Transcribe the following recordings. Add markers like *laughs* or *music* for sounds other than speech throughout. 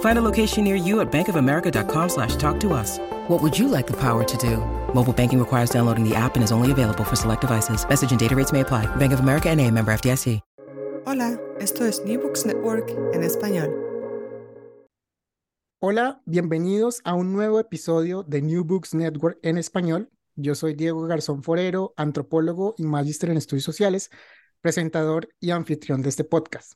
Find a location near you at bankofamerica.com slash talk to us. What would you like the power to do? Mobile banking requires downloading the app and is only available for select devices. Message and data rates may apply. Bank of America and a member FDIC. Hola, esto es New Books Network en español. Hola, bienvenidos a un nuevo episodio de New Books Network en español. Yo soy Diego Garzón Forero, antropólogo y magíster en estudios sociales, presentador y anfitrión de este podcast.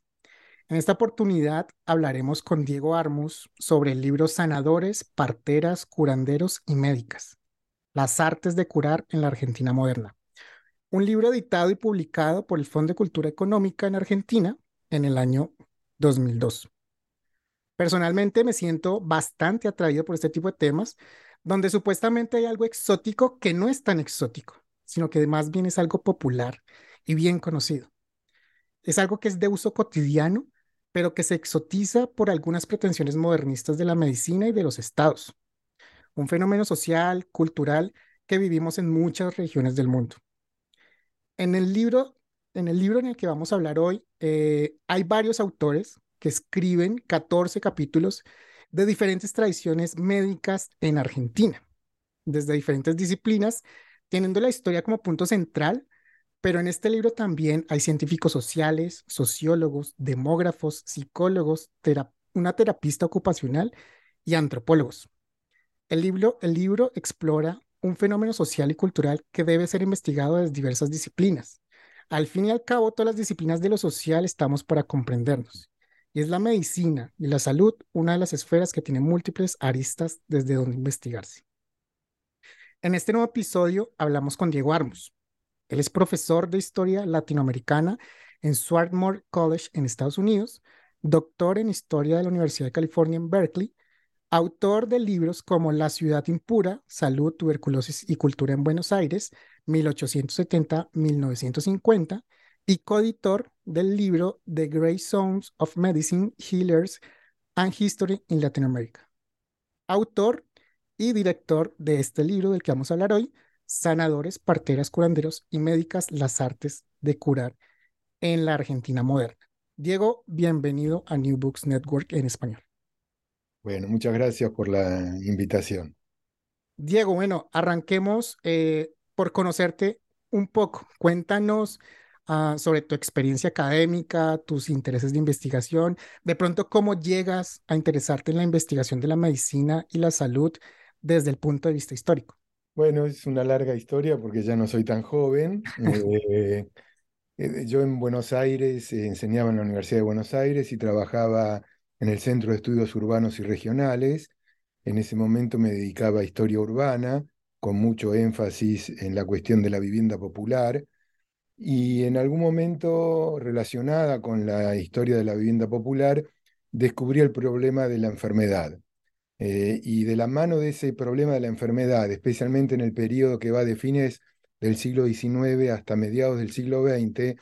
En esta oportunidad hablaremos con Diego Armus sobre el libro Sanadores, Parteras, Curanderos y Médicas, las artes de curar en la Argentina moderna. Un libro editado y publicado por el Fondo de Cultura Económica en Argentina en el año 2002. Personalmente me siento bastante atraído por este tipo de temas, donde supuestamente hay algo exótico que no es tan exótico, sino que más bien es algo popular y bien conocido. Es algo que es de uso cotidiano pero que se exotiza por algunas pretensiones modernistas de la medicina y de los estados. Un fenómeno social, cultural, que vivimos en muchas regiones del mundo. En el libro en, el, libro en el que vamos a hablar hoy, eh, hay varios autores que escriben 14 capítulos de diferentes tradiciones médicas en Argentina, desde diferentes disciplinas, teniendo la historia como punto central pero en este libro también hay científicos sociales, sociólogos, demógrafos, psicólogos, una terapista ocupacional y antropólogos. El libro, el libro explora un fenómeno social y cultural que debe ser investigado desde diversas disciplinas. Al fin y al cabo, todas las disciplinas de lo social estamos para comprendernos. Y es la medicina y la salud una de las esferas que tiene múltiples aristas desde donde investigarse. En este nuevo episodio hablamos con Diego Armos, él es profesor de historia latinoamericana en Swarthmore College en Estados Unidos, doctor en historia de la Universidad de California en Berkeley, autor de libros como La ciudad impura, Salud, Tuberculosis y Cultura en Buenos Aires, 1870-1950, y coeditor del libro The Grey Zones of Medicine, Healers and History in Latin America. Autor y director de este libro del que vamos a hablar hoy, sanadores, parteras, curanderos y médicas las artes de curar en la Argentina moderna. Diego, bienvenido a New Books Network en español. Bueno, muchas gracias por la invitación. Diego, bueno, arranquemos eh, por conocerte un poco. Cuéntanos ah, sobre tu experiencia académica, tus intereses de investigación, de pronto cómo llegas a interesarte en la investigación de la medicina y la salud desde el punto de vista histórico. Bueno, es una larga historia porque ya no soy tan joven. Eh, eh, yo en Buenos Aires eh, enseñaba en la Universidad de Buenos Aires y trabajaba en el Centro de Estudios Urbanos y Regionales. En ese momento me dedicaba a historia urbana, con mucho énfasis en la cuestión de la vivienda popular. Y en algún momento relacionada con la historia de la vivienda popular, descubrí el problema de la enfermedad. Eh, y de la mano de ese problema de la enfermedad, especialmente en el periodo que va de fines del siglo XIX hasta mediados del siglo XX,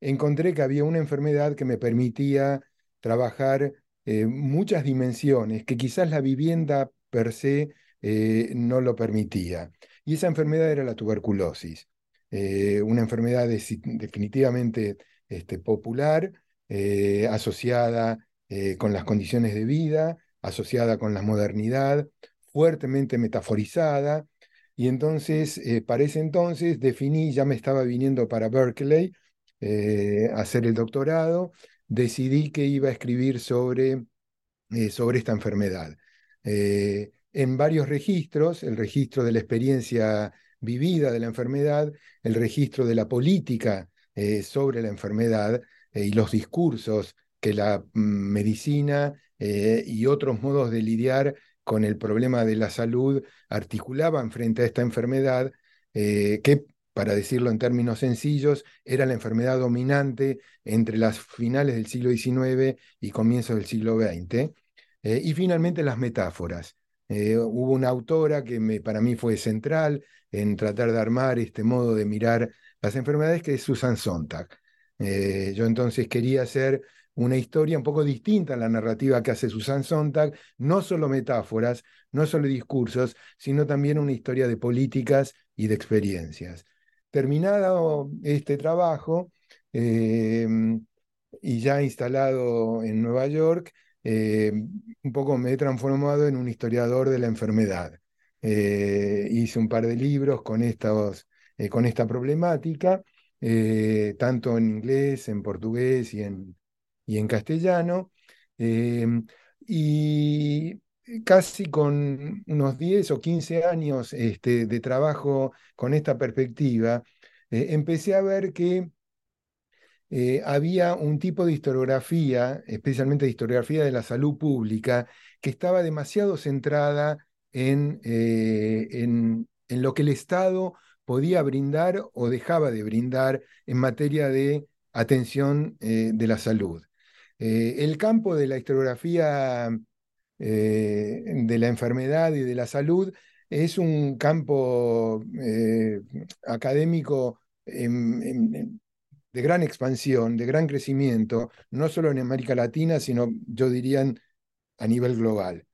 encontré que había una enfermedad que me permitía trabajar eh, muchas dimensiones que quizás la vivienda per se eh, no lo permitía. Y esa enfermedad era la tuberculosis, una enfermedad definitivamente este, popular, asociada con las condiciones de vida, asociada con la modernidad, fuertemente metaforizada. Y entonces, para ese entonces, definí, ya me estaba viniendo para Berkeley a hacer el doctorado, decidí que iba a escribir sobre, sobre esta enfermedad. en varios registros, el registro de la experiencia vivida de la enfermedad, el registro de la política eh, sobre la enfermedad eh, y los discursos que la mm, medicina eh, y otros modos de lidiar con el problema de la salud articulaban frente a esta enfermedad, que, para decirlo en términos sencillos, era la enfermedad dominante entre las finales del siglo XIX y comienzos del siglo XX. y finalmente las metáforas. hubo una autora que me, para mí fue central, en tratar de armar este modo de mirar las enfermedades, que es Susan Sontag. Eh, yo entonces quería hacer una historia un poco distinta a la narrativa que hace Susan Sontag, no solo metáforas, no solo discursos, sino también una historia de políticas y de experiencias. Terminado este trabajo em, y ya instalado en Nueva York, em, un poco me he transformado en un historiador de la enfermedad. Eh, hice un par de libros con, eh, con esta problemática, eh, tanto en inglés, en portugués y en, y en castellano. y casi con unos 10 o 15 años este, de trabajo con esta perspectiva, empecé a ver que había un tipo de historiografía, especialmente de historiografía de la salud pública, que estaba demasiado centrada eh, en, en, lo que el Estado podía brindar o dejaba de brindar en materia de atención eh, de la salud. Eh, el campo de la historiografía de la enfermedad y de la salud es un campo académico de gran expansión, de gran crecimiento, no solo en América Latina, sino yo diría a nivel global.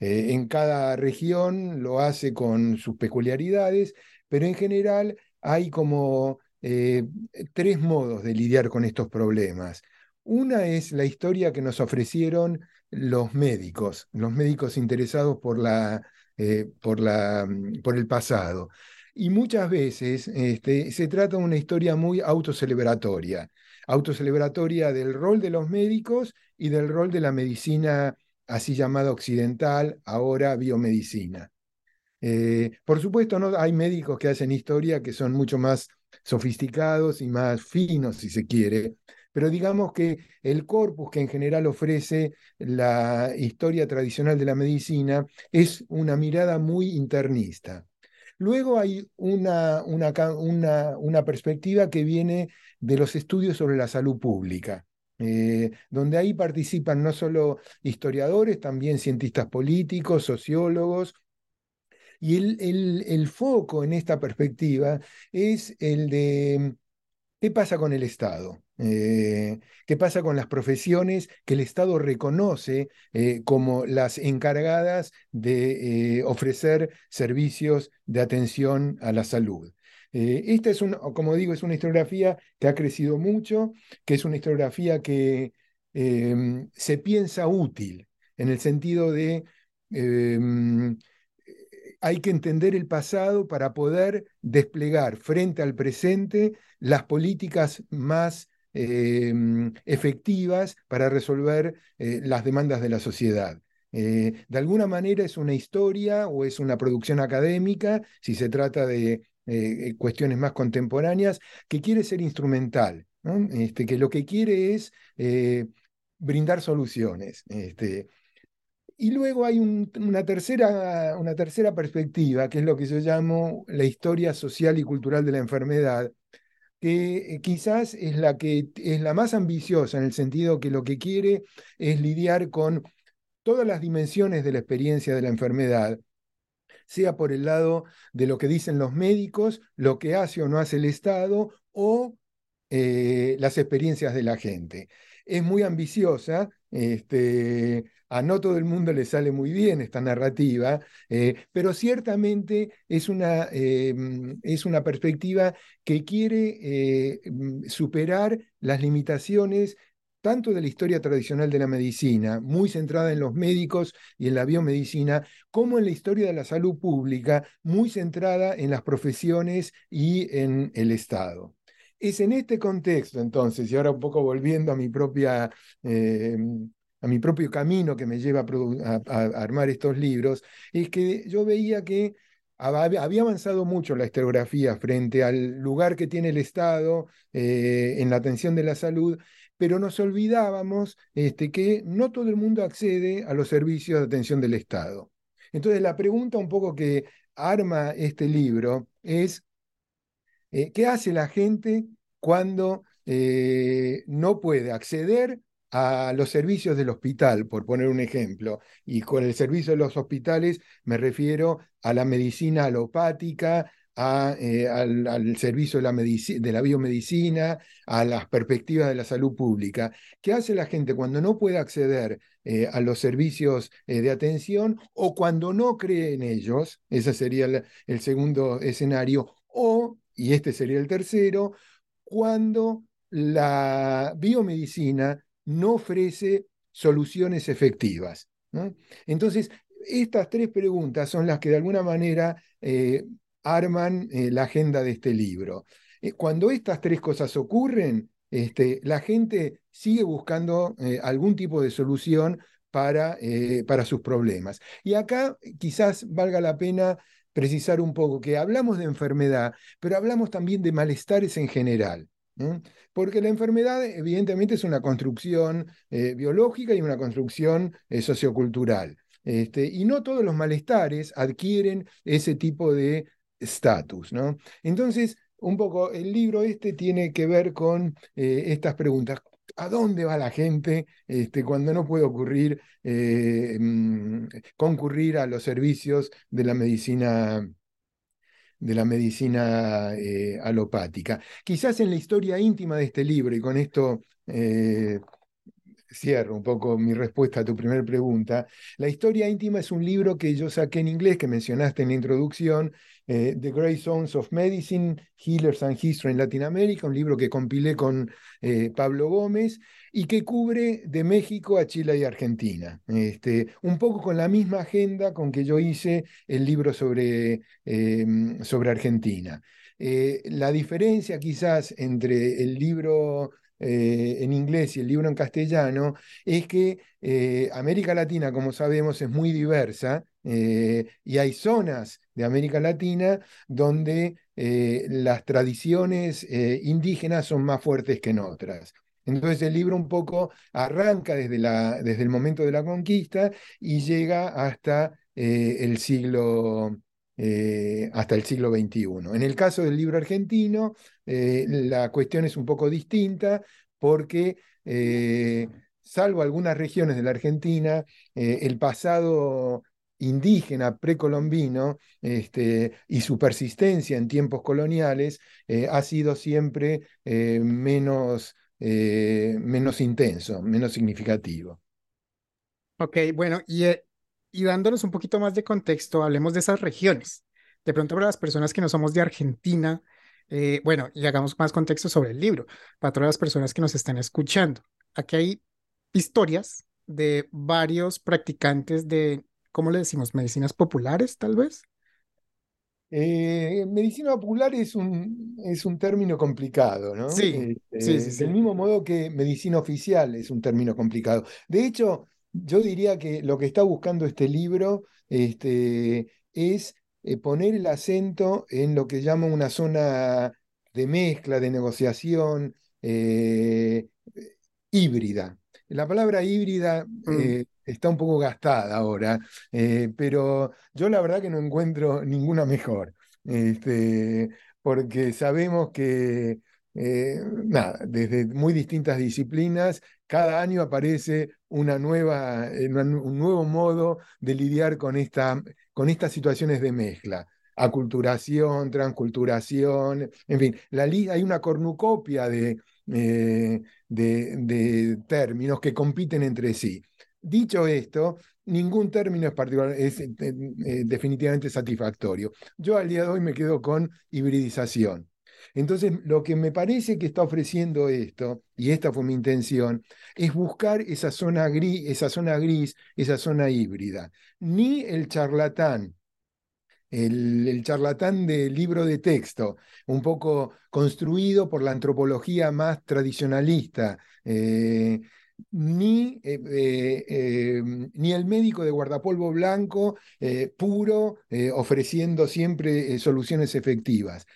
Eh, en cada región lo hace con sus peculiaridades, pero en general hay como eh, tres modos de lidiar con estos problemas. Una es la historia que nos ofrecieron los médicos, los médicos interesados por, la, eh, por, la, mm, por el pasado. Y muchas veces este, se trata de una historia muy autocelebratoria, autocelebratoria del rol de los médicos y del rol de la medicina así llamada occidental, ahora biomedicina. Eh, por supuesto, ¿no? hay médicos que hacen historia que son mucho más sofisticados y más finos, si se quiere, pero digamos que el corpus que en general ofrece la historia tradicional de la medicina es una mirada muy internista. Luego hay una, una, una perspectiva que viene de los estudios sobre la salud pública. Eh, donde ahí participan no solo historiadores, también cientistas políticos, sociólogos. Y el, el, foco en esta perspectiva es el de qué pasa con el Estado. Eh, qué pasa con las profesiones que el Estado reconoce eh, como las encargadas de ofrecer servicios de atención a la salud. Eh, esta es, una, como digo, es una historiografía que ha crecido mucho, que es una historiografía que em, se piensa útil, en el sentido de em, hay que entender el pasado para poder desplegar frente al presente las políticas más em, efectivas para resolver eh, las demandas de la sociedad. Eh, de alguna manera es una historia o es una producción académica, si se trata de eh, cuestiones más contemporáneas, que quiere ser instrumental, este, que lo que quiere es brindar soluciones. Este. Y luego hay una, tercera, una tercera perspectiva, que es lo que yo llamo la historia social y cultural de la enfermedad, que eh, quizás es la que es la más ambiciosa en el sentido que lo que quiere es lidiar con todas las dimensiones de la experiencia de la enfermedad, sea por el lado de lo que dicen los médicos, lo que hace o no hace el Estado, o eh, las experiencias de la gente. Es muy ambiciosa, este, a no todo el mundo le sale muy bien esta narrativa, eh, pero ciertamente es una, em, es una perspectiva que quiere eh, mm, superar las limitaciones tanto de la historia tradicional de la medicina, muy centrada en los médicos y en la biomedicina, como en la historia de la salud pública, muy centrada en las profesiones y en el Estado. Es en este contexto, entonces, y ahora un poco volviendo a mi propia... Em, a mi propio camino que me lleva a, armar estos libros, es que yo veía que había avanzado mucho la historiografía frente al lugar que tiene el Estado eh, en la atención de la salud, pero nos olvidábamos este, que no todo el mundo accede a los servicios de atención del Estado. Entonces la pregunta un poco que arma este libro es, eh, ¿qué hace la gente cuando eh, no puede acceder a los servicios del hospital, por poner un ejemplo. Y con el servicio de los hospitales me refiero a la medicina alopática, eh, al, servicio de la, biomedicina, a las perspectivas de la salud pública. ¿Qué hace la gente cuando no puede acceder a los servicios de atención o cuando no cree en ellos? Ese sería el segundo escenario. O, y este sería el tercero, cuando la biomedicina no ofrece soluciones efectivas. Entonces, estas tres preguntas son las que de alguna manera eh, arman eh, la agenda de este libro. Eh, cuando estas tres cosas ocurren, este, la gente sigue buscando algún tipo de solución para, para sus problemas. Y acá quizás valga la pena precisar un poco que hablamos de enfermedad, pero hablamos también de malestares en general. Porque la enfermedad evidentemente es una construcción eh, biológica y una construcción eh, sociocultural. Este, y no todos los malestares adquieren ese tipo de estatus. ¿no? Entonces, un poco el libro este tiene que ver con eh, estas preguntas. ¿A dónde va la gente este, cuando no puede ocurrir, mm, concurrir a los servicios de la medicina de la medicina eh, alopática. Quizás en la historia íntima de este libro, y con esto eh, cierro un poco mi respuesta a tu primera pregunta, la historia íntima es un libro que yo saqué en inglés, que mencionaste en la introducción, eh, The Great Zones of Medicine, Healers and History en Latinoamérica, un libro que compilé con Pablo Gómez y que cubre de México a Chile y Argentina. Este, un poco con la misma agenda con que yo hice el libro sobre, em, sobre Argentina. Eh, la diferencia quizás entre el libro eh, en inglés y el libro en castellano es que eh, América Latina, como sabemos, es muy diversa y hay zonas de América Latina donde las tradiciones indígenas son más fuertes que en otras. Entonces el libro un poco arranca desde, la, desde el momento de la conquista y llega hasta eh, el siglo eh, hasta el siglo XXI. En el caso del libro argentino, eh, la cuestión es un poco distinta porque, salvo algunas regiones de la Argentina, el pasado indígena precolombino este, y su persistencia en tiempos coloniales ha sido siempre menos eh, menos intenso, menos significativo. Ok, bueno, y, eh, y dándonos un poquito más de contexto, hablemos de esas regiones. De pronto para las personas que no somos de Argentina, eh, bueno, y hagamos más contexto sobre el libro, para todas las personas que nos están escuchando. Aquí hay historias de varios practicantes de, ¿cómo le decimos? Medicinas populares, tal vez. Eh, medicina popular es un, es un término complicado, ¿no? Sí, sí, este, sí, Del mismo modo que medicina oficial es un término complicado. De hecho, yo diría que lo que está buscando este libro este, es eh, poner el acento en lo que llamo una zona de mezcla, de negociación eh, híbrida. La palabra híbrida mm está un poco gastada ahora, eh, pero yo la verdad que no encuentro ninguna mejor, este, porque sabemos que, eh, nada, desde muy distintas disciplinas, cada año aparece una nueva, un nuevo modo de lidiar con, esta, con estas situaciones de mezcla. aculturación, transculturación, en fin, la hay una cornucopia de, de, de términos que compiten entre sí. Dicho esto, ningún término es, particular, es eh, eh, definitivamente satisfactorio. Yo al día de hoy me quedo con hibridización. Entonces, lo que me parece que está ofreciendo esto, y esta fue mi intención, es buscar esa zona gris, esa zona, gris, esa zona híbrida. Ni el charlatán, el, charlatán del libro de texto, un poco construido por la antropología más tradicionalista, eh, ni, eh, eh, ni el médico de guardapolvo blanco puro ofreciendo siempre soluciones efectivas.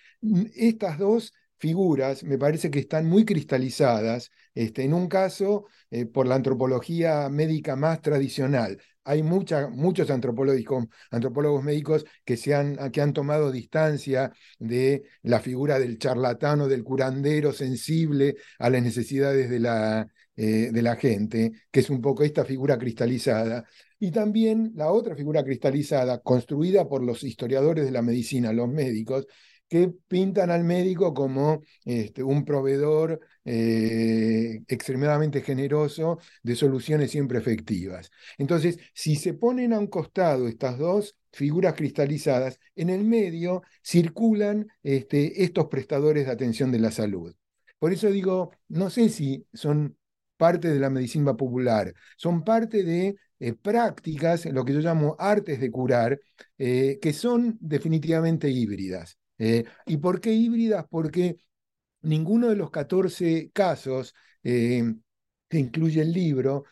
Estas dos figuras me parece que están muy cristalizadas, este, en un caso por la antropología médica más tradicional. Hay muchos antropólogos, antropólogos médicos que, se han, que han tomado distancia de la figura del charlatano, del curandero sensible a las necesidades de la, eh, de la gente, que es un poco esta figura cristalizada, y también la otra figura cristalizada, construida por los historiadores de la medicina, los médicos, que pintan al médico como este, un proveedor eh, extremadamente generoso de soluciones siempre efectivas. Entonces, si se ponen a un costado estas dos figuras cristalizadas, en el medio circulan este, estos prestadores de atención de la salud. Por eso digo, no sé si son parte de la medicina popular, son parte de eh, prácticas, lo que yo llamo artes de curar, eh, que son definitivamente híbridas. Eh, ¿Y por qué híbridas? Porque ninguno de los 14 casos que incluye el libro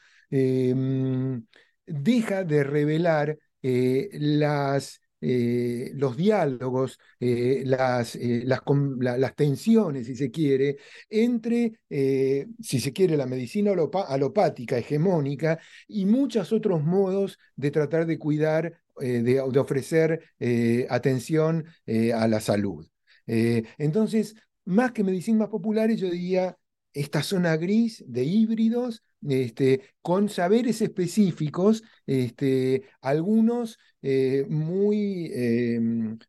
deja de revelar las eh, los diálogos, eh, las, eh, las, las, tensiones, si se quiere, entre, si se quiere, la medicina alopática hegemónica y muchos otros modos de tratar de cuidar, de, de, ofrecer atención a la salud. entonces, más que medicinas populares, yo diría esta zona gris de híbridos este, con saberes específicos, este, algunos eh, muy,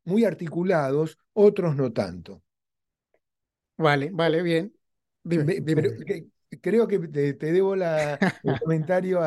muy articulados, otros no tanto. Vale, vale, bien. Creo que te, debo la, el *laughs* comentario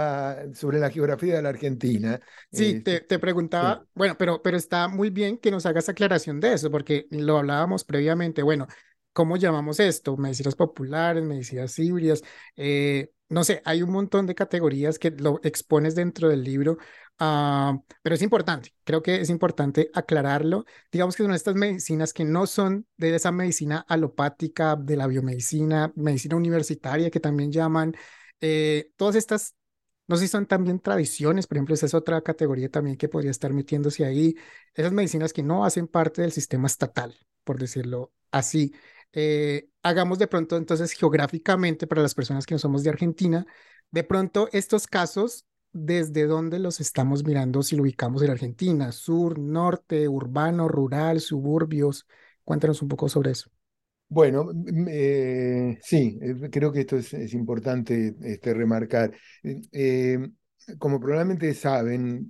sobre la geografía de la Argentina. Sí, te, este, preguntaba, bueno, pero, pero está muy bien que nos hagas aclaración de eso, porque lo hablábamos previamente. Bueno, ¿cómo llamamos esto? Medicinas populares, medicinas híbridas. Eh, no sé, hay un montón de categorías que lo expones dentro del libro, ah, pero es importante, creo que es importante aclararlo. Digamos que son estas medicinas que no son de esa medicina alopática, de la biomedicina, medicina universitaria que también llaman, eh, todas estas, no sé si son también tradiciones, por ejemplo, esa es otra categoría también que podría estar metiéndose ahí, esas medicinas que no hacen parte del sistema estatal, por decirlo así. Eh, hagamos de pronto entonces geográficamente para las personas que no somos de Argentina, de pronto estos casos, ¿desde dónde los estamos mirando si lo ubicamos en Argentina? Sur, norte, urbano, rural, suburbios. Cuéntanos un poco sobre eso. Bueno, eh, sí, eh, creo que esto es, importante este, remarcar. como probablemente saben,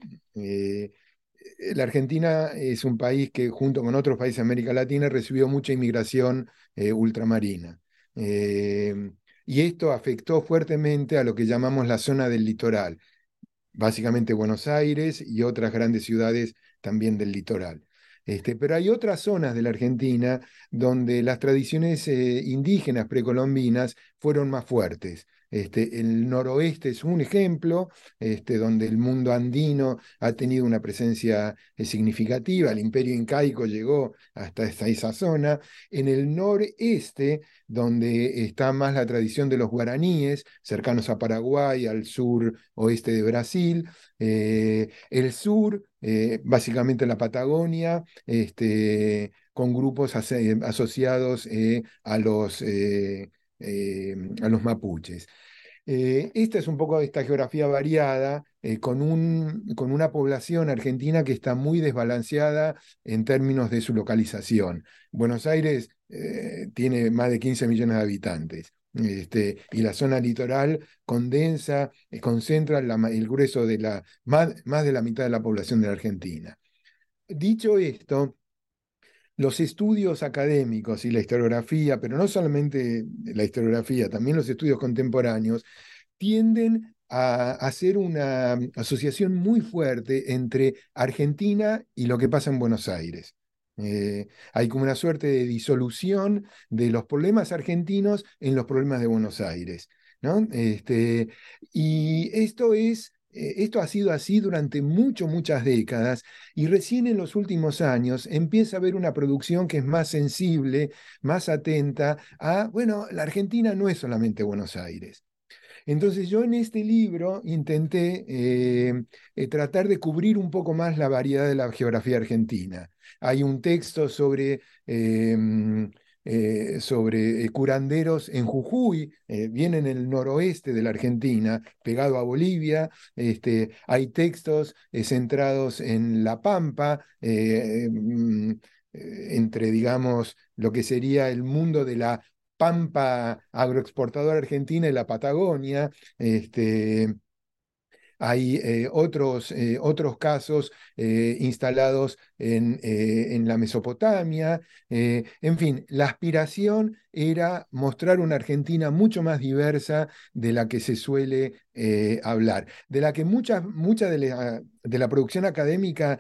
la Argentina es un país que junto con otros países de América Latina recibió mucha inmigración eh, ultramarina. Eh, y esto afectó fuertemente a lo que llamamos la zona del litoral, básicamente Buenos Aires y otras grandes ciudades también del litoral. Este, pero hay otras zonas de la Argentina donde las tradiciones eh, indígenas precolombinas fueron más fuertes. Este, el noroeste es un ejemplo, este, donde el mundo andino ha tenido una presencia eh, significativa, el imperio incaico llegó hasta esa zona. En el noreste, donde está más la tradición de los guaraníes, cercanos a Paraguay, al sur oeste de Brasil, eh, el sur, eh, básicamente la Patagonia, este, con grupos asociados a los eh, a los mapuches. Eh, esta es un poco esta geografía variada, eh, con, un, con, una población argentina que está muy desbalanceada en términos de su localización. Buenos Aires tiene más de 15 millones de habitantes. Este, y la zona litoral condensa, concentra el grueso de la, más, más de la mitad de la población de la Argentina. Dicho esto, los estudios académicos y la historiografía, pero no solamente la historiografía, también los estudios contemporáneos, tienden a hacer una asociación muy fuerte entre Argentina y lo que pasa en Buenos Aires. Eh, hay como una suerte de disolución de los problemas argentinos en los problemas de Buenos Aires. ¿no? Este, y esto es esto ha sido así durante mucho, muchas décadas y recién en los últimos años empieza a haber una producción que es más sensible, más atenta a, bueno, la Argentina no es solamente Buenos Aires. Entonces yo en este libro intenté eh, eh, tratar de cubrir un poco más la variedad de la geografía argentina. Hay un texto sobre eh, sobre eh, curanderos en Jujuy, eh, en el noroeste de la Argentina, pegado a Bolivia. Este, hay textos centrados en La Pampa, mm, entre, digamos, lo que sería el mundo de la Pampa agroexportadora argentina y la Patagonia. Este, hay eh, otros, eh, otros casos eh, instalados en, en, la Mesopotamia. en fin, la aspiración era mostrar una Argentina mucho más diversa de la que se suele hablar, de la que mucha, mucha de, la, de la producción académica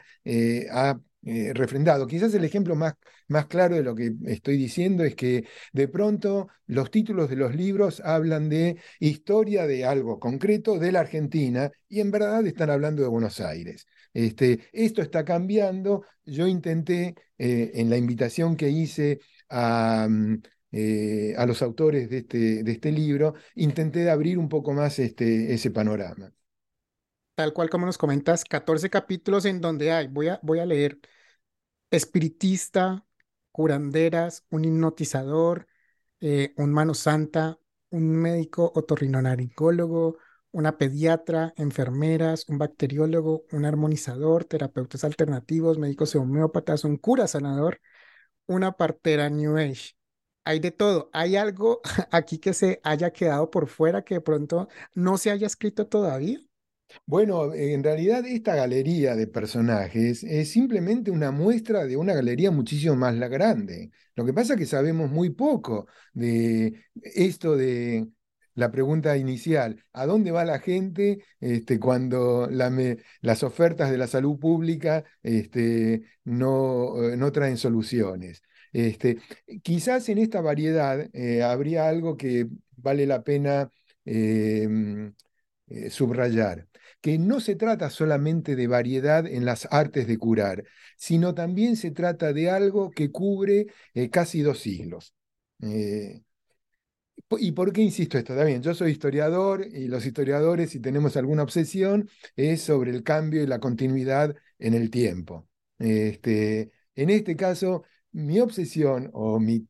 ha eh, refrendado. Quizás el ejemplo más, más claro de lo que estoy diciendo es que de pronto los títulos de los libros hablan de historia de algo concreto de la Argentina y en verdad están hablando de Buenos Aires. Este, esto está cambiando. Yo intenté eh, en la invitación que hice a... Mm, eh, a los autores de este, de este libro, intenté abrir un poco más este, ese panorama tal cual como nos comentas, 14 capítulos en donde hay, voy a, voy a leer espiritista, curanderas, un hipnotizador, eh, un mano santa, un médico otorrinolaringólogo, una pediatra, enfermeras, un bacteriólogo, un armonizador, terapeutas alternativos, médicos homeópatas, un cura sanador, una partera New Age. Hay de todo. ¿Hay algo *laughs* aquí que se haya quedado por fuera que de pronto no se haya escrito todavía? Bueno, en realidad esta galería de personajes es simplemente una muestra de una galería muchísimo más grande. Lo que pasa es que sabemos muy poco de esto de la pregunta inicial, ¿a dónde va la gente este, cuando las ofertas de la salud pública este, no, eh, no, traen soluciones? Este, quizás en esta variedad eh, habría algo que vale la pena em, eh, subrayar que no se trata solamente de variedad en las artes de curar, sino también se trata de algo que cubre eh, casi dos siglos. Eh, ¿Y por qué insisto esto? También, yo soy historiador y los historiadores, si tenemos alguna obsesión, es sobre el cambio y la continuidad en el tiempo. Este, en este caso, mi obsesión o mi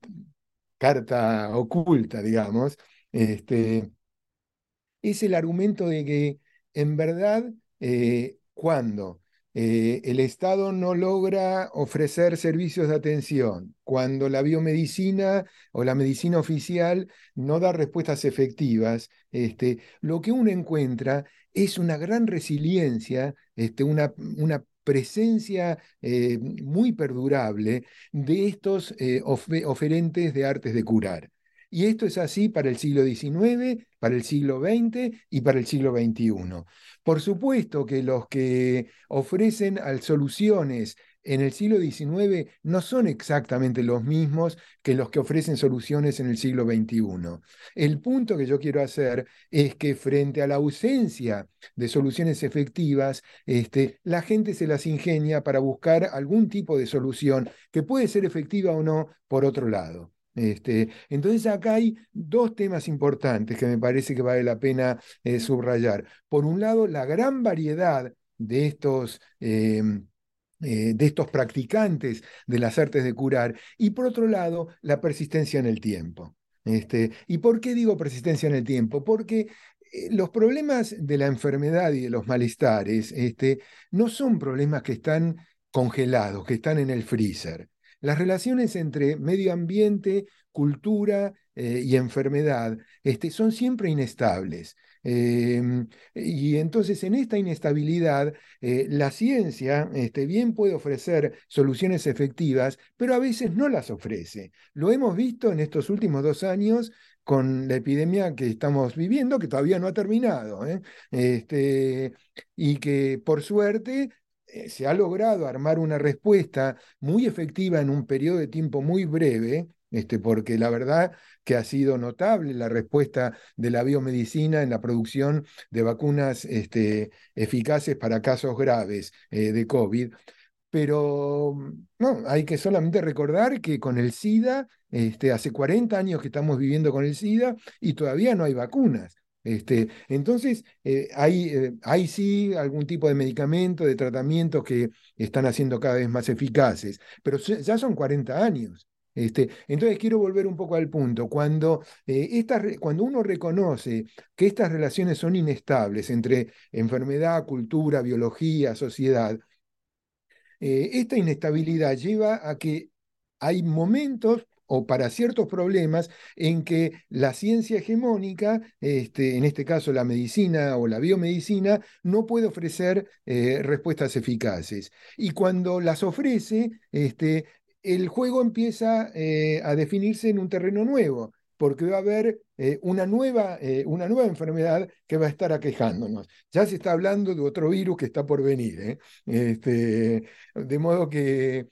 carta oculta, digamos, este, es el argumento de que en verdad, eh, cuando eh, el Estado no logra ofrecer servicios de atención, cuando la biomedicina o la medicina oficial no da respuestas efectivas, este, lo que uno encuentra es una gran resiliencia, este, una, presencia eh, muy perdurable de estos oferentes de artes de curar. Y esto es así para el siglo XIX, para el siglo XX y para el siglo XXI. Por supuesto que los que ofrecen soluciones en el siglo XIX no son exactamente los mismos que los que ofrecen soluciones en el siglo XXI. El punto que yo quiero hacer es que frente a la ausencia de soluciones efectivas, este, la gente se las ingenia para buscar algún tipo de solución que puede ser efectiva o no por otro lado. Este, entonces acá hay dos temas importantes que me parece que vale la pena eh, subrayar. Por un lado, la gran variedad de estos, em, eh, de estos practicantes de las artes de curar y por otro lado, la persistencia en el tiempo. Este, ¿Y por qué digo persistencia en el tiempo? Porque eh, los problemas de la enfermedad y de los malestares este, no son problemas que están congelados, que están en el freezer. Las relaciones entre medio ambiente, cultura eh, y enfermedad este, son siempre inestables. Em, y entonces en esta inestabilidad, eh, la ciencia este, bien puede ofrecer soluciones efectivas, pero a veces no las ofrece. Lo hemos visto en estos últimos dos años con la epidemia que estamos viviendo, que todavía no ha terminado, ¿eh? este, y que por suerte eh, se ha logrado armar una respuesta muy efectiva en un periodo de tiempo muy breve, este, porque la verdad que ha sido notable la respuesta de la biomedicina en la producción de vacunas este, eficaces para casos graves eh, de COVID. Pero no, hay que solamente recordar que con el SIDA, este, hace 40 años que estamos viviendo con el SIDA y todavía no hay vacunas. Este, entonces, eh, hay, eh, hay, sí algún tipo de medicamento, de tratamiento que están haciendo cada vez más eficaces, pero ya son 40 años. Este, entonces quiero volver un poco al punto. Cuando, eh, cuando uno reconoce que estas relaciones son inestables entre enfermedad, cultura, biología, sociedad, esta inestabilidad lleva a que hay momentos o para ciertos problemas en que la ciencia hegemónica, este, en este caso la medicina o la biomedicina, no puede ofrecer eh, respuestas eficaces. Y cuando las ofrece, este, el juego empieza eh, a definirse en un terreno nuevo porque va a haber eh, una, nueva, una nueva enfermedad que va a estar aquejándonos. Ya se está hablando de otro virus que está por venir. Este, de modo que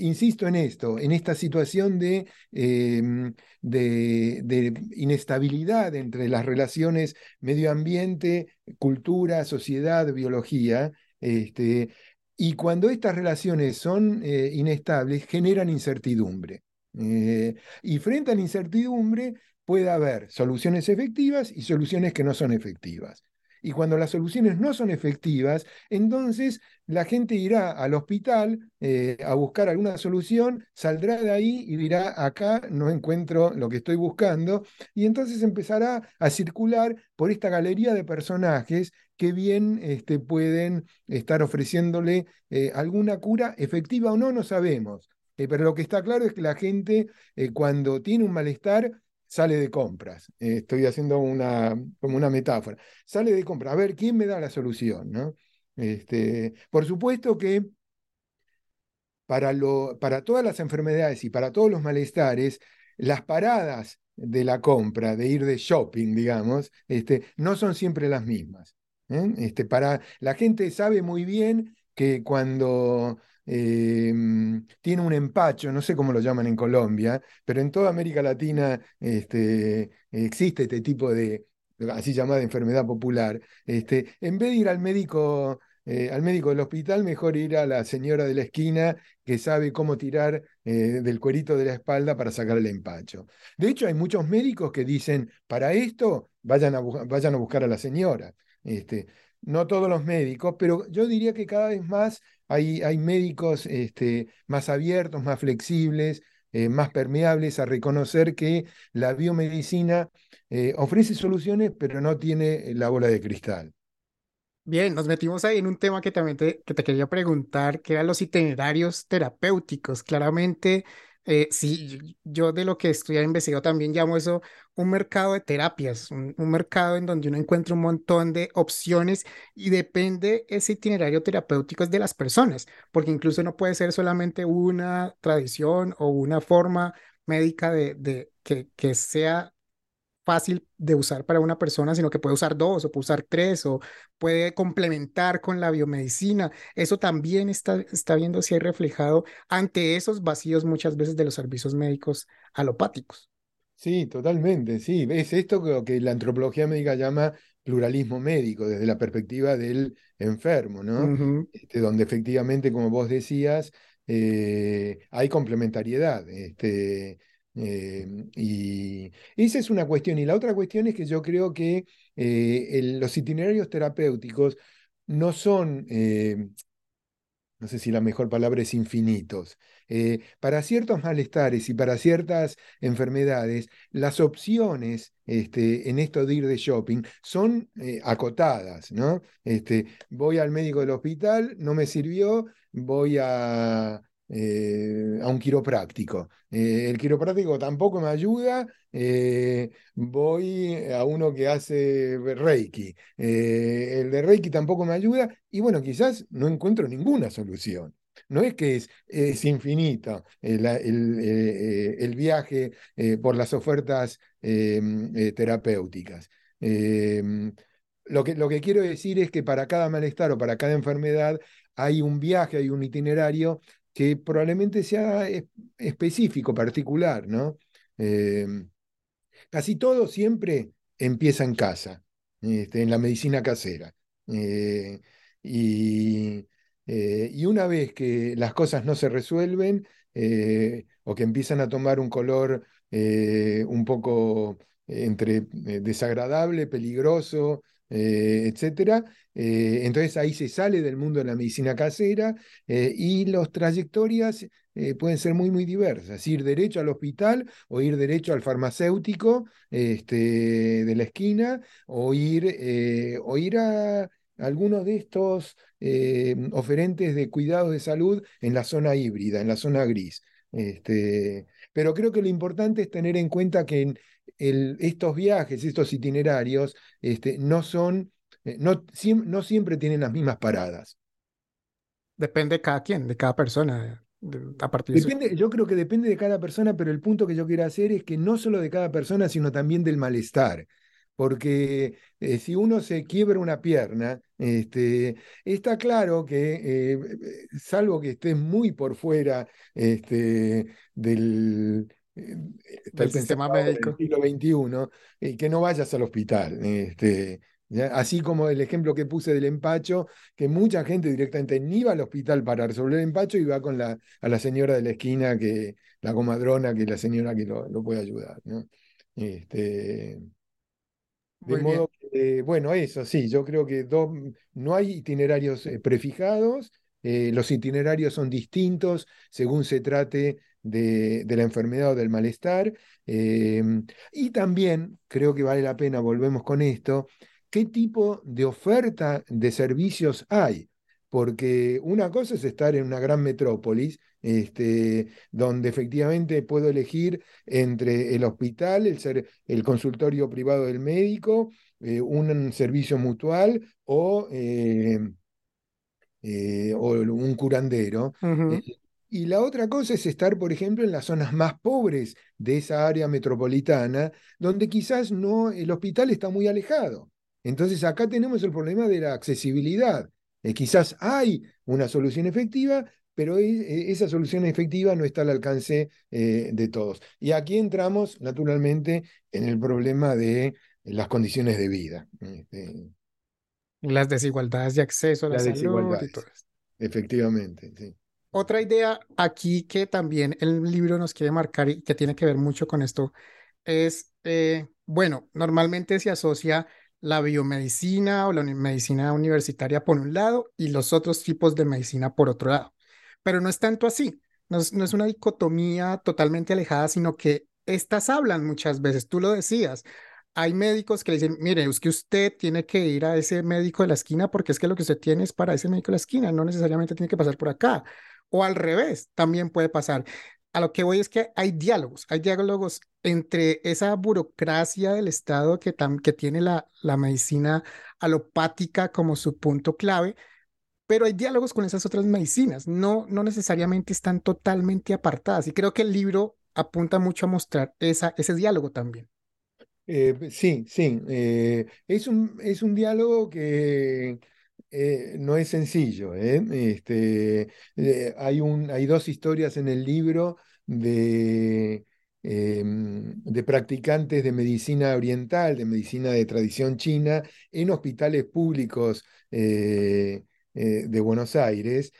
insisto en esto, en esta situación em, de, de, inestabilidad entre las relaciones medio ambiente, cultura, sociedad, biología, este, y cuando estas relaciones son eh, inestables, generan incertidumbre. Eh, y frente a la incertidumbre puede haber soluciones efectivas y soluciones que no son efectivas. Y cuando las soluciones no son efectivas, entonces la gente irá al hospital eh, a buscar alguna solución, saldrá de ahí y dirá, acá no encuentro lo que estoy buscando, y entonces empezará a circular por esta galería de personajes que bien este, pueden estar ofreciéndole eh, alguna cura efectiva o no, no sabemos. Eh, pero lo que está claro es que la gente cuando tiene un malestar sale de compras. Estoy haciendo una, como una metáfora. Sale de compras. A ver, ¿quién me da la solución? ¿no? Este, por supuesto que para, lo, para todas las enfermedades y para todos los malestares, las paradas de la compra, de ir de shopping, digamos, este, no son siempre las mismas. ¿eh? Este, para, la gente sabe muy bien que cuando Em, tiene un empacho, no sé cómo lo llaman en Colombia, pero en toda América Latina este, existe este tipo de, así llamada enfermedad popular. Este, en vez de ir al médico, eh, al médico del hospital, mejor ir a la señora de la esquina que sabe cómo tirar eh, del cuerito de la espalda para sacar el empacho. De hecho, hay muchos médicos que dicen, para esto, vayan a, vayan a buscar a la señora. Este, no todos los médicos, pero yo diría que cada vez más hay, hay médicos este, más abiertos, más flexibles, eh, más permeables a reconocer que la biomedicina eh, ofrece soluciones, pero no tiene la bola de cristal. Bien, nos metimos ahí en un tema que también te, que te quería preguntar, que eran los itinerarios terapéuticos. Claramente, eh, sí, yo de lo que estudié investigado también llamo eso un mercado de terapias, un, mercado en donde uno encuentra un montón de opciones y depende ese itinerario terapéutico de las personas, porque incluso no puede ser solamente una tradición o una forma médica de, que sea fácil de usar para una persona, sino que puede usar dos o puede usar tres o puede complementar con la biomedicina. Eso también está, está viéndose ahí reflejado ante esos vacíos muchas veces de los servicios médicos alopáticos. Sí, totalmente, sí. Es esto que, la antropología médica llama pluralismo médico, desde la perspectiva del enfermo, ¿no? Este, donde efectivamente, como vos decías, eh, hay complementariedad. Este, eh, y esa es una cuestión. Y la otra cuestión es que yo creo que eh, los itinerarios terapéuticos no son, eh, no sé si la mejor palabra es infinitos. para ciertos malestares y para ciertas enfermedades, las opciones este, en esto de ir de shopping son acotadas, ¿no? Este, voy al médico del hospital, no me sirvió, voy a a un quiropráctico. el quiropráctico tampoco me ayuda, voy a uno que hace Reiki. el de Reiki tampoco me ayuda y bueno, quizás no encuentro ninguna solución. No es que es, es infinito el, el, viaje por las ofertas terapéuticas. Lo que, lo que, quiero decir es que para cada malestar o para cada enfermedad hay un viaje, hay un itinerario que probablemente sea específico, particular, ¿no? Em, casi todo siempre empieza en casa, este, en la medicina casera. Eh, y, eh, y, una vez que las cosas no se resuelven eh, o que empiezan a tomar un color un poco entre desagradable, peligroso, eh, etcétera. Eh, entonces ahí se sale del mundo de la medicina casera eh, y las trayectorias pueden ser muy, muy diversas. Ir derecho al hospital o ir derecho al farmacéutico este, de la esquina o ir, o ir a algunos de estos oferentes de cuidados de salud en la zona híbrida, en la zona gris. Este, pero creo que lo importante es tener en cuenta que en, estos viajes, estos itinerarios, este, no son, eh, no, no, siempre tienen las mismas paradas. Depende de cada quien, de cada persona. a partir depende, Yo creo que depende de cada persona, pero el punto que yo quiero hacer es que no solo de cada persona, sino también del malestar. Porque eh, si uno se quiebra una pierna, este, está claro que, eh, salvo que estés muy por fuera este, del, del sistema médico. Del siglo XXI, y que no vayas al hospital. Este, Así como el ejemplo que puse del empacho, que mucha gente directamente ni va al hospital para resolver el empacho y va con la, a la señora de la esquina, que, la comadrona, que es la señora que lo, lo puede ayudar. ¿no? Este, de modo que, bueno, eso sí, yo creo que no hay itinerarios eh, prefijados, eh, los itinerarios son distintos según se trate de, la enfermedad o del malestar. Em, y también creo que vale la pena, volvemos con esto, qué tipo de oferta de servicios hay. Porque una cosa es estar en una gran metrópolis, este, donde efectivamente puedo elegir entre el hospital, el, el consultorio privado del médico, eh, un servicio mutual o, em, eh, o un curandero. Y la otra cosa es estar, por ejemplo, en las zonas más pobres de esa área metropolitana, donde quizás no, el hospital está muy alejado. Entonces acá tenemos el problema de la accesibilidad. Eh, quizás hay una solución efectiva, pero e, e, esa solución efectiva no está al alcance eh, de todos. Y aquí entramos, naturalmente, en el problema de las condiciones de vida. Este, las desigualdades de acceso a la salud y todo esto. Efectivamente, sí. Otra idea aquí que también el libro nos quiere marcar y que tiene que ver mucho con esto es, eh, bueno, normalmente se asocia la biomedicina o la medicina universitaria por un lado y los otros tipos de medicina por otro lado. Pero no es tanto así, no es, no es una dicotomía totalmente alejada, sino que estas hablan muchas veces, tú lo decías, hay médicos que le dicen, mire, es que usted tiene que ir a ese médico de la esquina porque es que lo que usted tiene es para ese médico de la esquina, no necesariamente tiene que pasar por acá. O al revés, también puede pasar. A lo que voy es que hay diálogos, hay diálogos entre esa burocracia del Estado que, que tiene la, la medicina alopática como su punto clave, pero hay diálogos con esas otras medicinas, no, no necesariamente están totalmente apartadas. Y creo que el libro apunta mucho a mostrar esa, ese diálogo también. Eh, sí, sí. Eh, es, un, es un diálogo que eh, no es sencillo. ¿eh? Este, eh, hay, un, hay dos historias en el libro de, em, de practicantes de medicina oriental, de medicina de tradición china, en hospitales públicos de Buenos Aires.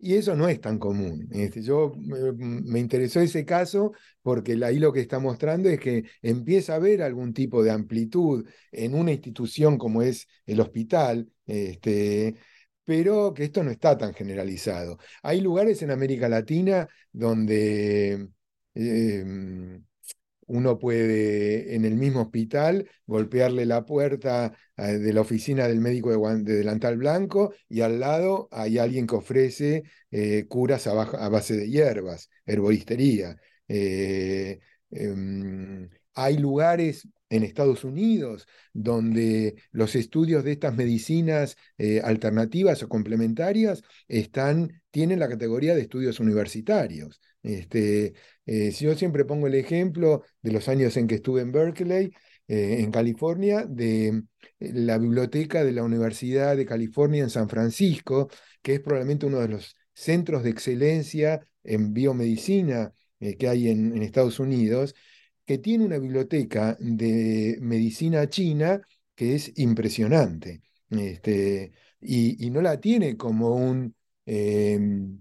Y eso no es tan común. Este, yo me interesó ese caso porque ahí lo que está mostrando es que empieza a haber algún tipo de amplitud en una institución como es el hospital, este, pero que esto no está tan generalizado. Hay lugares en América Latina donde em, uno puede en el mismo hospital golpearle la puerta eh, de la oficina del médico de, delantal blanco y al lado hay alguien que ofrece eh, curas a, base de hierbas, herboristería. Eh, em, hay lugares en Estados Unidos, donde los estudios de estas medicinas alternativas o complementarias tienen la categoría de estudios universitarios. Este, eh, yo siempre pongo el ejemplo de los años en que estuve en Berkeley, eh, en California, de eh, la biblioteca de la Universidad de California en San Francisco, que es probablemente uno de los centros de excelencia en biomedicina que hay en, Estados Unidos, que tiene una biblioteca de medicina china que es impresionante. Este, y, no la tiene como un em,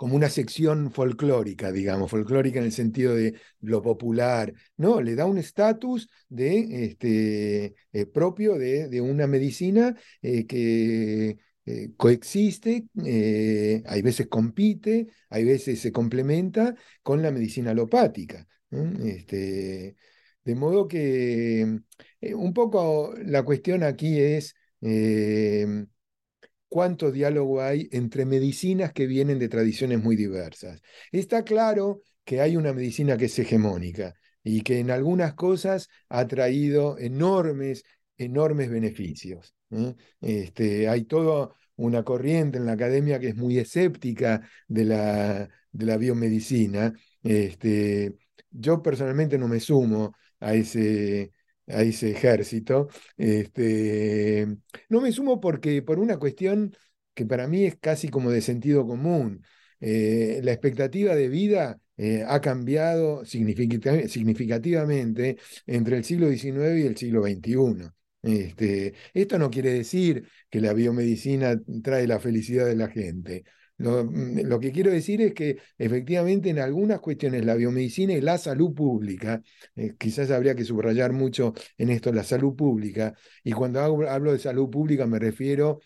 como una sección folclórica, digamos, folclórica en el sentido de lo popular. No, le da un estatus de, este, eh, propio de, una medicina eh, que eh, coexiste, hay veces compite, hay veces se complementa con la medicina alopática. Este, de modo que un poco la cuestión aquí es cuánto diálogo hay entre medicinas que vienen de tradiciones muy diversas. Está claro que hay una medicina que es hegemónica y que en algunas cosas ha traído enormes, enormes beneficios. Este, hay toda una corriente en la academia que es muy escéptica de la, de la biomedicina. Este, yo personalmente no me sumo a ese, a ese ejército. Este, no me sumo porque por una cuestión que para mí es casi como de sentido común. Eh, la expectativa de vida eh, ha cambiado significativamente entre el siglo XIX y el siglo XXI. Este, esto no quiere decir que la biomedicina trae la felicidad de la gente. Mm, lo, que quiero decir es que efectivamente en algunas cuestiones la biomedicina y la salud pública, eh, quizás habría que subrayar mucho en esto la salud pública, y cuando hablo, de salud pública me refiero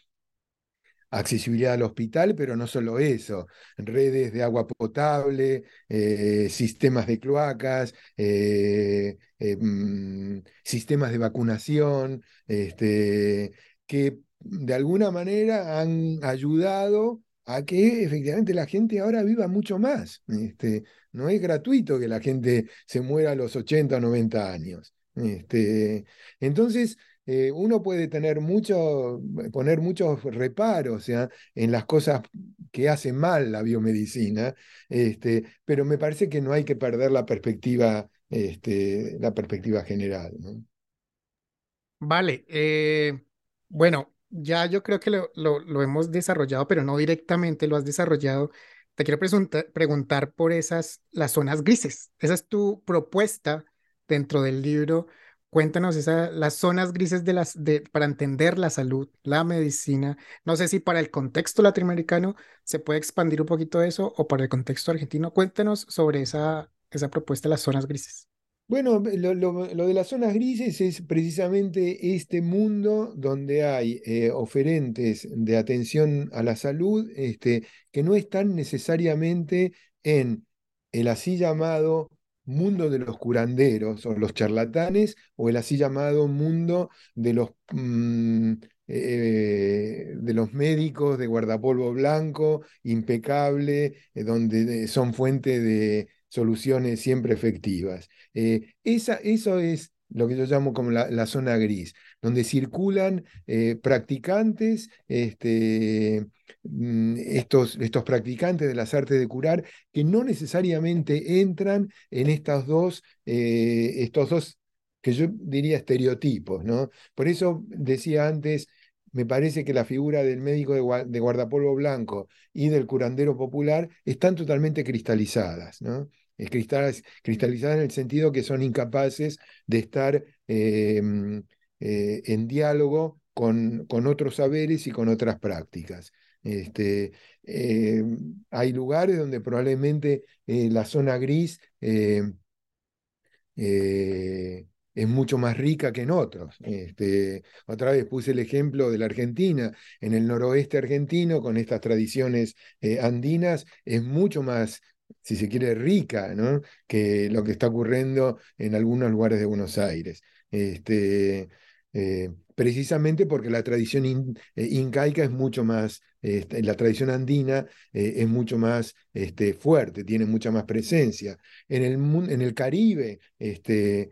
a accesibilidad al hospital, pero no solo eso, redes de agua potable, eh, sistemas de cloacas, eh, mm, sistemas de vacunación, este, que de alguna manera han ayudado a que efectivamente la gente ahora viva mucho más. Este, no es gratuito que la gente se muera a los 80 o 90 años. Este, entonces, eh, uno puede tener mucho, poner muchos reparos en las cosas que hace mal la biomedicina, este, pero me parece que no hay que perder la perspectiva, este, la perspectiva general. Vale, eh, bueno, ya yo creo que lo, lo, hemos desarrollado, pero no directamente lo has desarrollado. Te quiero preguntar por esas, las zonas grises. Esa es tu propuesta dentro del libro. Cuéntanos esa, las zonas grises de las, de, para entender la salud, la medicina. No sé si para el contexto latinoamericano se puede expandir un poquito eso o para el contexto argentino. Cuéntanos sobre esa, esa propuesta de las zonas grises. Bueno, lo, de las zonas grises es precisamente este mundo donde hay eh, oferentes de atención a la salud este, que no están necesariamente en el así llamado mundo de los curanderos o los charlatanes o el así llamado mundo de los, mm, eh, de los médicos de guardapolvo blanco, impecable, eh, donde son fuente de soluciones siempre efectivas. Eh, esa, eso es lo que yo llamo como la, zona gris, donde circulan eh, practicantes, este, mm, estos, estos, practicantes de las artes de curar, que no necesariamente entran en estas dos, eh, estos dos, que yo diría estereotipos, ¿no? Por eso decía antes, me parece que la figura del médico de, guardapolvo blanco y del curandero popular están totalmente cristalizadas, ¿no? Cristalizadas en el sentido que son incapaces de estar em, eh, en diálogo con, con, otros saberes y con otras prácticas. Este, em, hay lugares donde probablemente eh, la zona gris em, eh, es mucho más rica que en otros. Este, otra vez puse el ejemplo de la Argentina. En el noroeste argentino, con estas tradiciones andinas, es mucho más si se quiere, rica, ¿no? que lo que está ocurriendo en algunos lugares de Buenos Aires. Este, eh, precisamente porque la tradición eh, incaica es mucho más, este, la tradición andina eh, es mucho más este, fuerte, tiene mucha más presencia. En el, en el Caribe, este,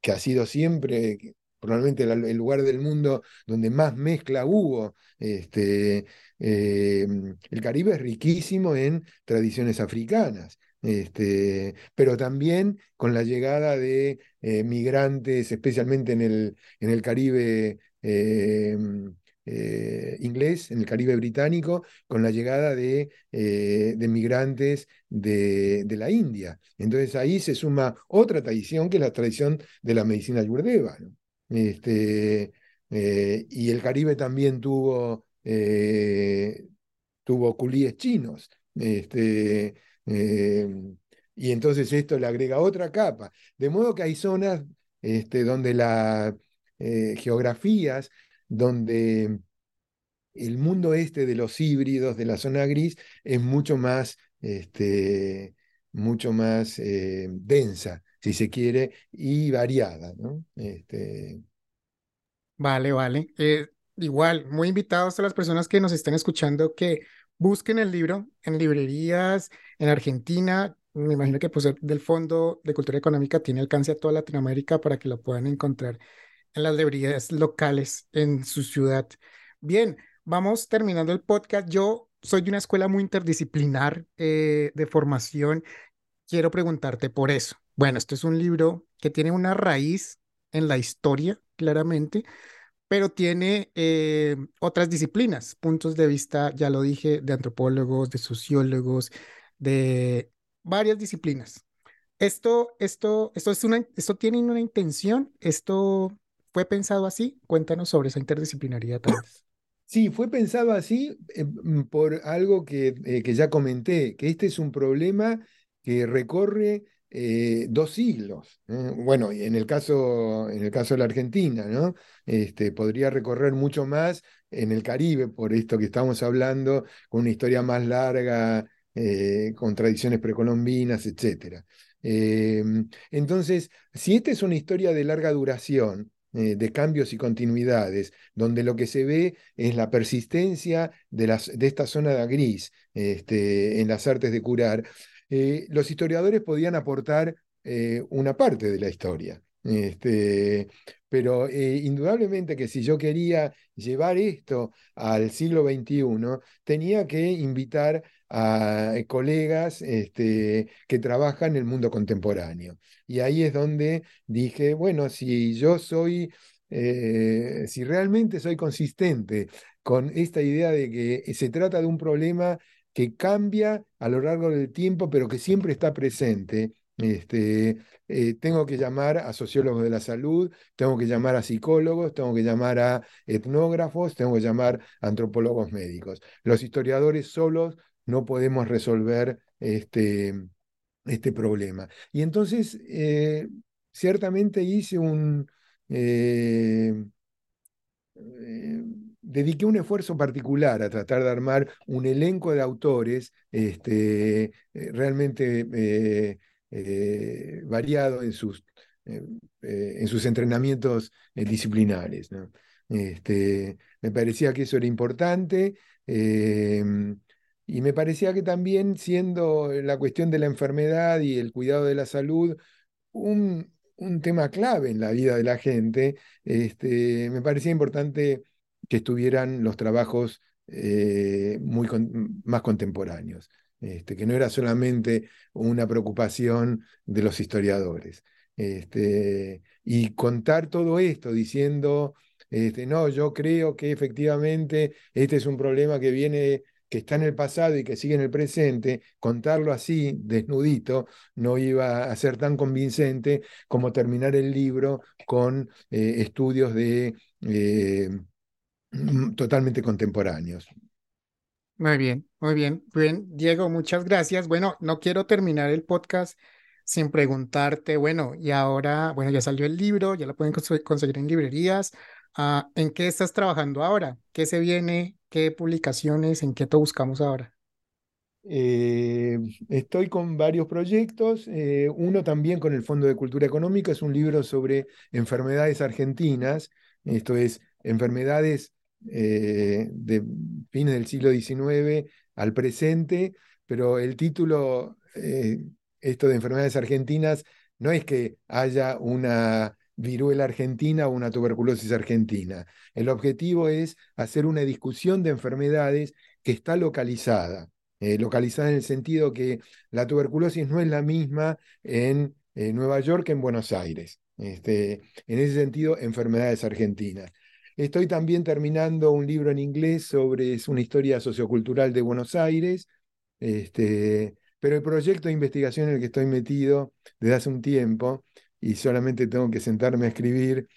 que ha sido siempre probablemente el lugar del mundo donde más mezcla hubo. Este, el Caribe es riquísimo en tradiciones africanas. Este, pero también con la llegada de eh, migrantes, especialmente en el, en el Caribe eh, eh, inglés, en el Caribe británico, con la llegada de, de migrantes de, de, la India. Entonces ahí se suma otra tradición, que es la tradición de la medicina yurdeva. Este, y el Caribe también tuvo, tuvo culíes chinos. Este, Em, y entonces esto le agrega otra capa. De modo que hay zonas este, donde las eh, geografías, donde el mundo este de los híbridos, de la zona gris, es mucho más, este, mucho más eh, densa, si se quiere, y variada. ¿no? Este... Vale, vale. Eh, igual, muy invitados a las personas que nos estén escuchando que busquen el libro en librerías en Argentina. Me imagino que pues, del Fondo de Cultura Económica tiene alcance a toda Latinoamérica para que lo puedan encontrar en las librerías locales en su ciudad. Bien, vamos terminando el podcast. Yo soy de una escuela muy interdisciplinar eh, de formación. Quiero preguntarte por eso. Bueno, esto es un libro que tiene una raíz en la historia, claramente, pero tiene eh, otras disciplinas, puntos de vista, ya lo dije, de antropólogos, de sociólogos, de varias disciplinas. Esto, esto, esto, es una, esto tiene una intención, esto fue pensado así. Cuéntanos sobre esa interdisciplinaridad. Sí, fue pensado así eh, mm, por algo que, eh, que ya comenté, que este es un problema que recorre eh, dos siglos. Bueno, en el, caso, en el caso de la Argentina, ¿no? Este, podría recorrer mucho más en el Caribe, por esto que estamos hablando, con una historia más larga, eh, con tradiciones precolombinas, etc. Entonces, si esta es una historia de larga duración, eh, de cambios y continuidades, donde lo que se ve es la persistencia de, las, de esta zona de gris este, en las artes de curar, eh, los historiadores podían aportar eh, una parte de la historia. Este, pero eh, indudablemente que si yo quería llevar esto al siglo XXI, tenía que invitar a colegas este, que trabajan en el mundo contemporáneo. Y ahí es donde dije, bueno, si yo soy, si realmente soy consistente con esta idea de que se trata de un problema que cambia a lo largo del tiempo, pero que siempre está presente. Este, eh, tengo que llamar a sociólogos de la salud, tengo que llamar a psicólogos, tengo que llamar a etnógrafos, tengo que llamar a antropólogos médicos. Los historiadores solos no podemos resolver este, este problema. Y entonces, eh, ciertamente hice un... Eh, dediqué un esfuerzo particular a tratar de armar un elenco de autores este, eh, realmente eh, eh, variado en sus, en sus entrenamientos disciplinares. Este, me parecía que eso era importante y me parecía que también siendo la cuestión de la enfermedad y el cuidado de la salud un, un tema clave en la vida de la gente, este, me parecía importante que estuvieran los trabajos eh, muy más contemporáneos, este, que no era solamente una preocupación de los historiadores. Este, y contar todo esto diciendo, este, no, yo creo que efectivamente este es un problema que viene que está en el pasado y que sigue en el presente, contarlo así, desnudito, no iba a ser tan convincente como terminar el libro con eh, estudios de eh, totalmente contemporáneos. Muy bien, muy bien. Bien, Diego, muchas gracias. Bueno, no quiero terminar el podcast sin preguntarte, bueno, y ahora, bueno, ya salió el libro, ya lo pueden conseguir en librerías. Ah, ¿En qué estás trabajando ahora? ¿Qué se viene? ¿Qué publicaciones? ¿En qué te buscamos ahora? Eh, estoy con varios proyectos, eh, uno también con el Fondo de Cultura Económica, es un libro sobre enfermedades argentinas, esto es, enfermedades eh, de fines del siglo XIX al presente, pero el título, esto de enfermedades argentinas, no es que haya una viruela argentina o una tuberculosis argentina. El objetivo es hacer una discusión de enfermedades que está localizada. Eh, localizada en el sentido que la tuberculosis no es la misma en eh, Nueva York que en Buenos Aires. Este, en ese sentido, enfermedades argentinas. Estoy también terminando un libro en inglés sobre una historia sociocultural de Buenos Aires, este, pero el proyecto de investigación en el que estoy metido desde hace un tiempo y solamente tengo que sentarme a escribir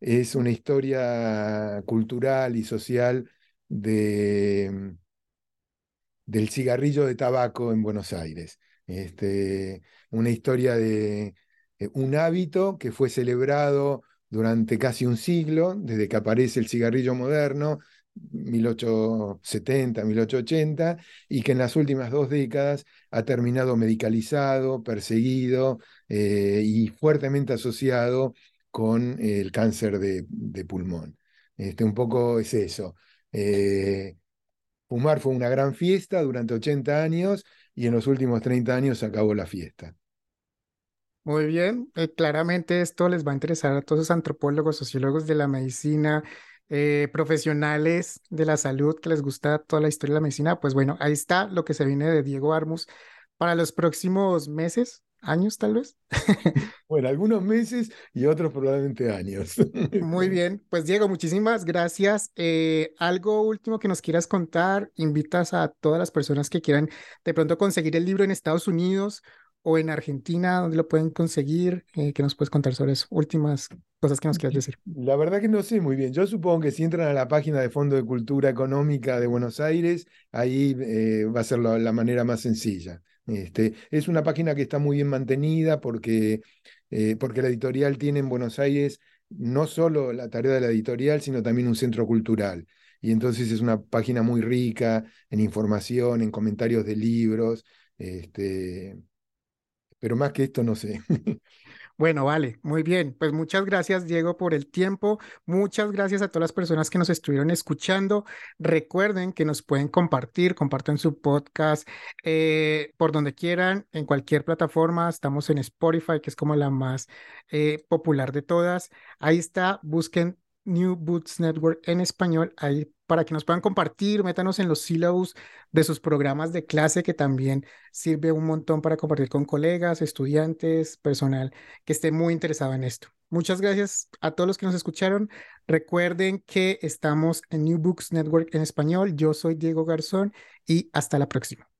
es una historia cultural y social de del cigarrillo de tabaco en Buenos Aires. Este, una historia de eh, un hábito que fue celebrado durante casi un siglo, desde que aparece el cigarrillo moderno, 1870, 1880, y que en las últimas dos décadas ha terminado medicalizado, perseguido eh, y fuertemente asociado con el cáncer de, pulmón. Este, un poco es eso. Eh, Fumar fue una gran fiesta durante 80 años y en los últimos 30 años acabó la fiesta. Muy bien, eh, claramente esto les va a interesar a todos los antropólogos, sociólogos de la medicina, eh, profesionales de la salud que les gusta toda la historia de la medicina. Pues bueno, ahí está lo que se viene de Diego Armus para los próximos meses, años tal vez. *laughs* bueno, algunos meses y otros probablemente años. *laughs* Muy bien, pues Diego, muchísimas gracias. Eh, algo último que nos quieras contar, invitas a todas las personas que quieran de pronto conseguir el libro en Estados Unidos o en Argentina, donde lo pueden conseguir, eh, ¿qué nos puedes contar sobre eso? Últimas cosas que nos quieras decir. La verdad que no sé muy bien. Yo supongo que si entran a la página de Fondo de Cultura Económica de Buenos Aires, ahí eh, va a ser la manera más sencilla. Este, es una página que está muy bien mantenida porque, eh, porque la editorial tiene en Buenos Aires no solo la tarea de la editorial, sino también un centro cultural. Y entonces es una página muy rica en información, en comentarios de libros, este, pero más que esto no sé. *laughs* Bueno, vale, muy bien. Pues muchas gracias, Diego, por el tiempo. Muchas gracias a todas las personas que nos estuvieron escuchando. Recuerden que nos pueden compartir, compartan su podcast eh, por donde quieran, en cualquier plataforma. Estamos en Spotify, que es como la más eh, popular de todas. Ahí está, busquen New Boots Network en español, ahí para que nos puedan compartir, métanos en los sílabos de sus programas de clase, que también sirve un montón para compartir con colegas, estudiantes, personal que esté muy interesado en esto. Muchas gracias a todos los que nos escucharon. Recuerden que estamos en New Books Network en español. Yo soy Diego Garzón y hasta la próxima.